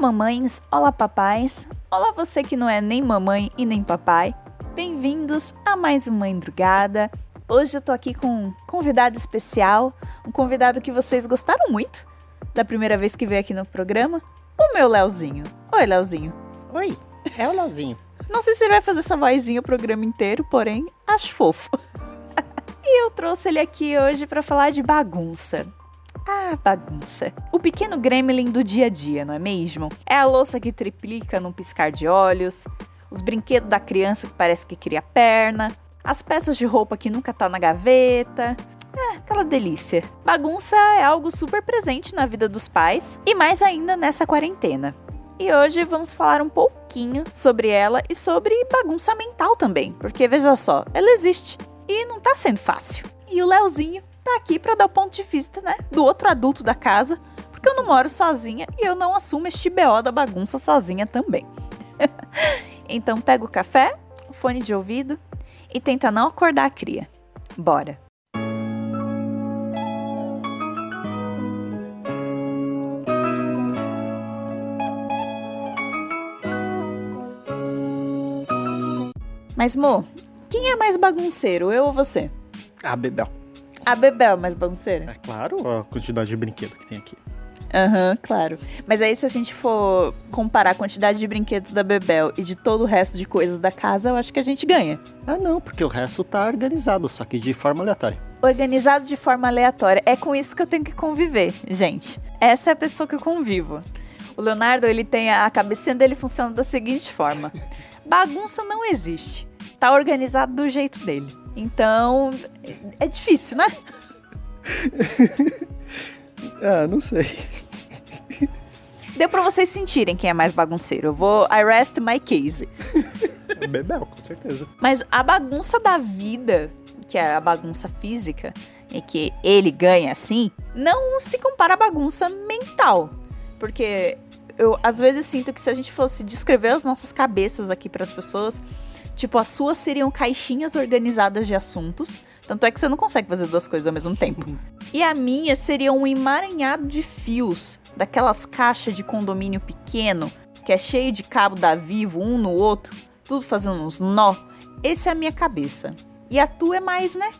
mamães, olá papais, olá você que não é nem mamãe e nem papai. Bem-vindos a mais uma Endrugada. Hoje eu tô aqui com um convidado especial, um convidado que vocês gostaram muito da primeira vez que veio aqui no programa, o meu Leozinho. Oi, Leozinho. Oi, é o Leozinho. Não sei se ele vai fazer essa vozinha o programa inteiro, porém, acho fofo. e eu trouxe ele aqui hoje para falar de bagunça. Ah, bagunça. O pequeno gremlin do dia a dia, não é mesmo? É a louça que triplica num piscar de olhos, os brinquedos da criança que parece que cria perna, as peças de roupa que nunca tá na gaveta. É, aquela delícia. Bagunça é algo super presente na vida dos pais e mais ainda nessa quarentena. E hoje vamos falar um pouquinho sobre ela e sobre bagunça mental também, porque veja só, ela existe e não tá sendo fácil. E o Leozinho tá aqui para dar o ponto de vista, né, do outro adulto da casa, porque eu não moro sozinha e eu não assumo este BO da bagunça sozinha também. então pega o café, o fone de ouvido e tenta não acordar a cria. Bora! Mas, Mo, quem é mais bagunceiro, eu ou você? A Bebel. A Bebel é mais bagunceira? É claro, a quantidade de brinquedo que tem aqui. Aham, uhum, claro. Mas aí, se a gente for comparar a quantidade de brinquedos da Bebel e de todo o resto de coisas da casa, eu acho que a gente ganha. Ah, não, porque o resto tá organizado, só que de forma aleatória. Organizado de forma aleatória. É com isso que eu tenho que conviver, gente. Essa é a pessoa que eu convivo. O Leonardo, ele tem a cabecinha dele funciona da seguinte forma: bagunça não existe. Tá organizado do jeito dele. Então, é difícil, né? ah, não sei. Deu pra vocês sentirem quem é mais bagunceiro. Eu vou. I rest my case. Bebel, com certeza. Mas a bagunça da vida, que é a bagunça física, e que ele ganha assim, não se compara à bagunça mental. Porque eu às vezes sinto que se a gente fosse descrever as nossas cabeças aqui para as pessoas, tipo, as suas seriam caixinhas organizadas de assuntos tanto é que você não consegue fazer duas coisas ao mesmo tempo. E a minha seria um emaranhado de fios, daquelas caixas de condomínio pequeno, que é cheio de cabo da Vivo um no outro, tudo fazendo uns nó. Essa é a minha cabeça. E a tua é mais, né?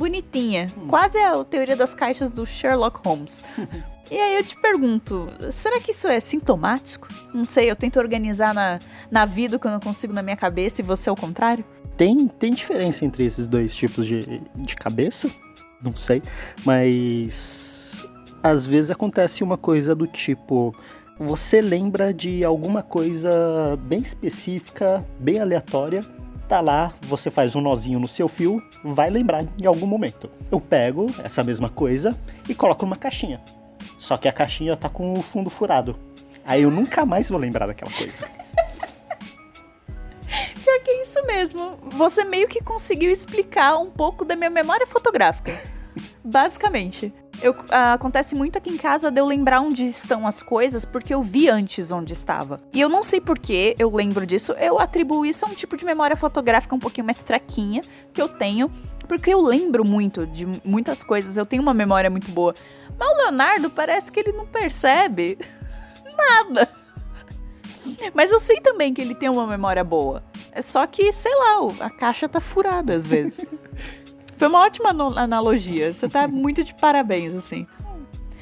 Bonitinha. Hum. Quase a teoria das caixas do Sherlock Holmes. E aí eu te pergunto, será que isso é sintomático? Não sei, eu tento organizar na, na vida o que eu não consigo na minha cabeça e você é o contrário? Tem, tem diferença entre esses dois tipos de, de cabeça? Não sei, mas às vezes acontece uma coisa do tipo: você lembra de alguma coisa bem específica, bem aleatória, tá lá, você faz um nozinho no seu fio, vai lembrar em algum momento. Eu pego essa mesma coisa e coloco numa caixinha. Só que a caixinha tá com o fundo furado. Aí eu nunca mais vou lembrar daquela coisa. Pior que é isso mesmo. Você meio que conseguiu explicar um pouco da minha memória fotográfica. Basicamente. Eu, ah, acontece muito aqui em casa de eu lembrar onde estão as coisas porque eu vi antes onde estava. E eu não sei por que eu lembro disso. Eu atribuo isso a um tipo de memória fotográfica um pouquinho mais fraquinha que eu tenho. Porque eu lembro muito de muitas coisas. Eu tenho uma memória muito boa. Mas o Leonardo parece que ele não percebe nada. Mas eu sei também que ele tem uma memória boa. É só que, sei lá, a caixa tá furada às vezes. Foi uma ótima analogia. Você tá muito de parabéns, assim.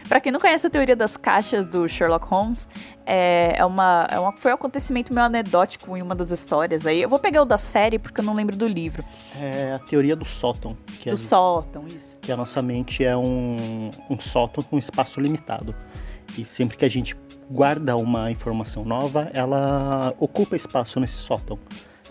Para quem não conhece a teoria das caixas do Sherlock Holmes, é, é, uma, é uma, foi um acontecimento meio anedótico em uma das histórias. Aí eu vou pegar o da série porque eu não lembro do livro. É a teoria do sótão. Que do é, sótão, isso. Que a nossa mente é um, um sótão com espaço limitado. E sempre que a gente guarda uma informação nova, ela ocupa espaço nesse sótão.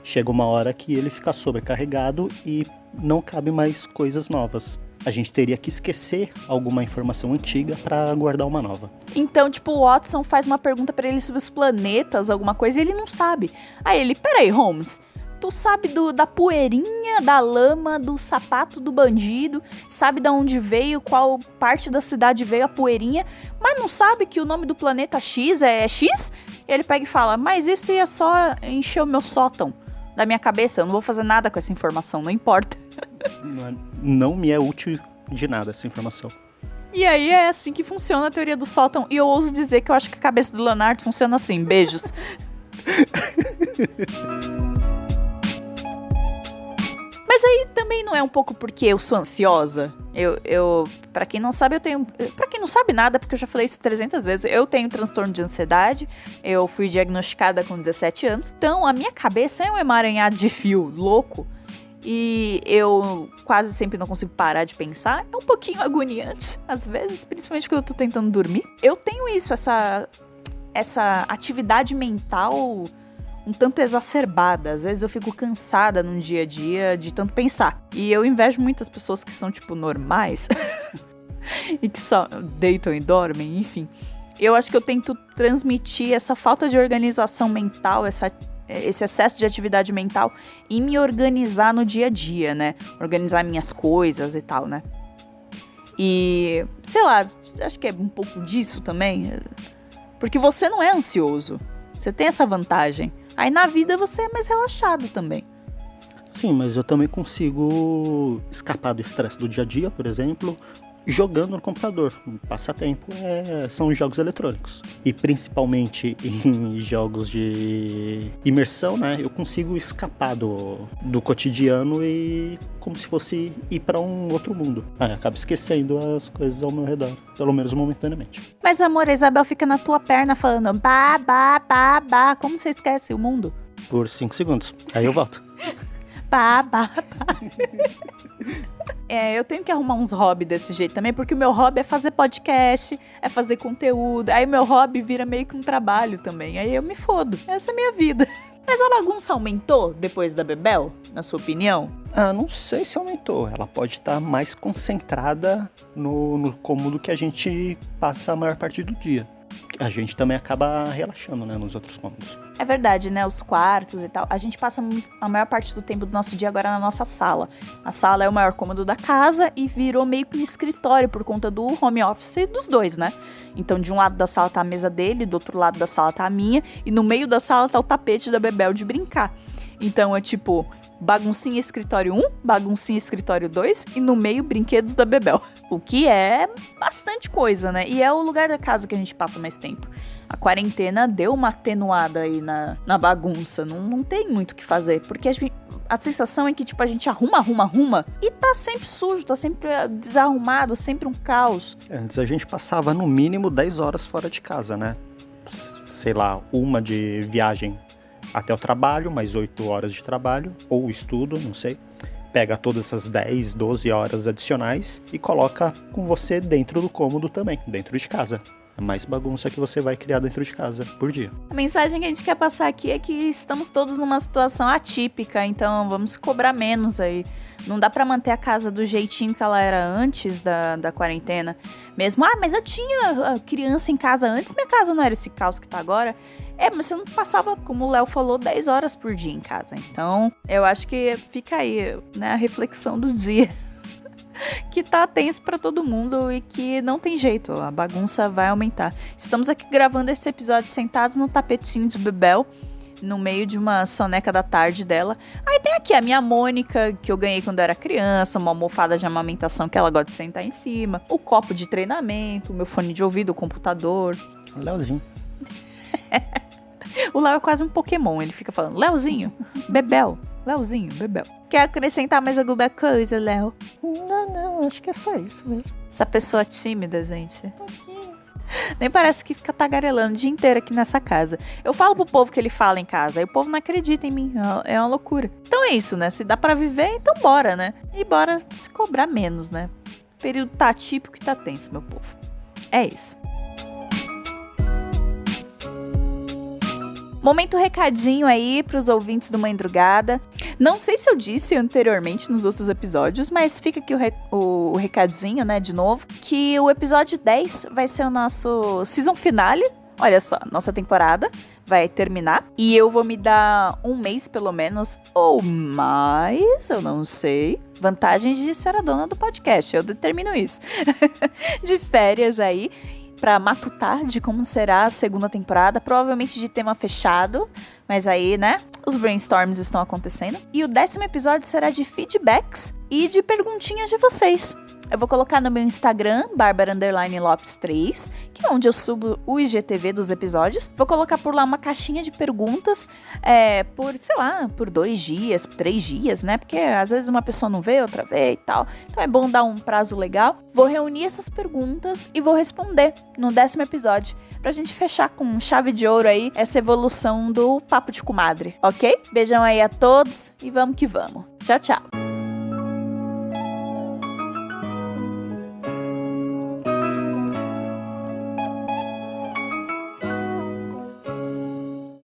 Chega uma hora que ele fica sobrecarregado e não cabe mais coisas novas a gente teria que esquecer alguma informação antiga para guardar uma nova. Então, tipo, o Watson faz uma pergunta para ele sobre os planetas, alguma coisa, e ele não sabe. Aí ele, peraí, Holmes, tu sabe do, da poeirinha, da lama, do sapato do bandido, sabe da onde veio, qual parte da cidade veio a poeirinha, mas não sabe que o nome do planeta X é X? Ele pega e fala, mas isso ia só encher o meu sótão da minha cabeça, eu não vou fazer nada com essa informação, não importa. Não, é, não me é útil de nada essa informação. E aí é assim que funciona a teoria do sótão. E eu ouso dizer que eu acho que a cabeça do Leonardo funciona assim. Beijos. Mas aí também não é um pouco porque eu sou ansiosa. Eu, eu para quem não sabe, eu tenho, para quem não sabe nada, porque eu já falei isso 300 vezes, eu tenho transtorno de ansiedade. Eu fui diagnosticada com 17 anos. Então, a minha cabeça é um emaranhado de fio louco. E eu quase sempre não consigo parar de pensar. É um pouquinho agoniante, às vezes, principalmente quando eu tô tentando dormir. Eu tenho isso, essa essa atividade mental um tanto exacerbada. Às vezes eu fico cansada no dia a dia de tanto pensar. E eu invejo muitas pessoas que são, tipo, normais e que só deitam e dormem, enfim. Eu acho que eu tento transmitir essa falta de organização mental, essa, esse excesso de atividade mental e me organizar no dia a dia, né? Organizar minhas coisas e tal, né? E, sei lá, acho que é um pouco disso também. Porque você não é ansioso. Você tem essa vantagem. Aí na vida você é mais relaxado também. Sim, mas eu também consigo escapar do estresse do dia a dia, por exemplo, jogando no computador. Passatempo é, são os jogos eletrônicos. E principalmente em jogos de imersão, né? Eu consigo escapar do, do cotidiano e como se fosse ir para um outro mundo. Aí acabo esquecendo as coisas ao meu redor, pelo menos momentaneamente. Mas amor, a Isabel fica na tua perna falando ba, ba, ba, ba. Como você esquece o mundo? Por cinco segundos. Aí eu volto. Pá, pá, pá. É, eu tenho que arrumar uns hobbies desse jeito também, porque o meu hobby é fazer podcast, é fazer conteúdo. Aí meu hobby vira meio que um trabalho também. Aí eu me fodo. Essa é a minha vida. Mas a bagunça aumentou depois da Bebel, na sua opinião? Ah, não sei se aumentou. Ela pode estar mais concentrada no, no cômodo que a gente passa a maior parte do dia a gente também acaba relaxando, né, nos outros cômodos. É verdade, né, os quartos e tal. A gente passa a maior parte do tempo do nosso dia agora na nossa sala. A sala é o maior cômodo da casa e virou meio que um escritório por conta do home office dos dois, né? Então, de um lado da sala tá a mesa dele, do outro lado da sala tá a minha, e no meio da sala tá o tapete da Bebel de brincar. Então é tipo, baguncinha escritório 1, baguncinha escritório 2 e no meio brinquedos da Bebel. O que é bastante coisa, né? E é o lugar da casa que a gente passa mais tempo. A quarentena deu uma atenuada aí na, na bagunça. Não, não tem muito o que fazer. Porque a, gente, a sensação é que, tipo, a gente arruma, arruma, arruma e tá sempre sujo, tá sempre eh, desarrumado, sempre um caos. Antes a gente passava no mínimo 10 horas fora de casa, né? Sei lá, uma de viagem até o trabalho, mais 8 horas de trabalho, ou estudo, não sei. Pega todas essas 10, 12 horas adicionais e coloca com você dentro do cômodo também, dentro de casa. É mais bagunça que você vai criar dentro de casa por dia. A mensagem que a gente quer passar aqui é que estamos todos numa situação atípica, então vamos cobrar menos aí. Não dá para manter a casa do jeitinho que ela era antes da, da quarentena. Mesmo, ah, mas eu tinha criança em casa antes, minha casa não era esse caos que tá agora. É, mas você não passava, como o Léo falou, 10 horas por dia em casa. Então, eu acho que fica aí, né, a reflexão do dia. que tá tenso para todo mundo e que não tem jeito, a bagunça vai aumentar. Estamos aqui gravando esse episódio sentados no tapetinho de Bebel, no meio de uma soneca da tarde dela. Aí tem aqui a minha Mônica, que eu ganhei quando eu era criança, uma almofada de amamentação que ela gosta de sentar em cima, o copo de treinamento, o meu fone de ouvido, o computador. Leozinho. o Léo é quase um Pokémon. Ele fica falando, Léozinho, Bebel, Léozinho, Bebel. Quer acrescentar mais alguma coisa, Léo? Não, não, acho que é só isso mesmo. Essa pessoa tímida, gente. Nem parece que fica tagarelando o dia inteiro aqui nessa casa. Eu falo pro povo que ele fala em casa, aí o povo não acredita em mim. É uma loucura. Então é isso, né? Se dá para viver, então bora, né? E bora se cobrar menos, né? O período tá típico e tá tenso, meu povo. É isso. Momento recadinho aí para os ouvintes do Mãe Drugada. Não sei se eu disse anteriormente nos outros episódios, mas fica aqui o, re o, recadinho, né, de novo, que o episódio 10 vai ser o nosso season finale. Olha só, nossa temporada vai terminar e eu vou me dar um mês pelo menos ou mais, eu não sei. Vantagens de ser a dona do podcast, eu determino isso. de férias aí para matutar de como será a segunda temporada, provavelmente de tema fechado, mas aí, né, os brainstorms estão acontecendo. E o décimo episódio será de feedbacks e de perguntinhas de vocês. Eu vou colocar no meu Instagram, Bárbara Lopes 3, que é onde eu subo o IGTV dos episódios. Vou colocar por lá uma caixinha de perguntas é, por, sei lá, por dois dias, três dias, né? Porque às vezes uma pessoa não vê, outra vê e tal. Então é bom dar um prazo legal. Vou reunir essas perguntas e vou responder no décimo episódio. Pra gente fechar com chave de ouro aí essa evolução do Papo de Comadre, ok? Beijão aí a todos e vamos que vamos. Tchau, tchau.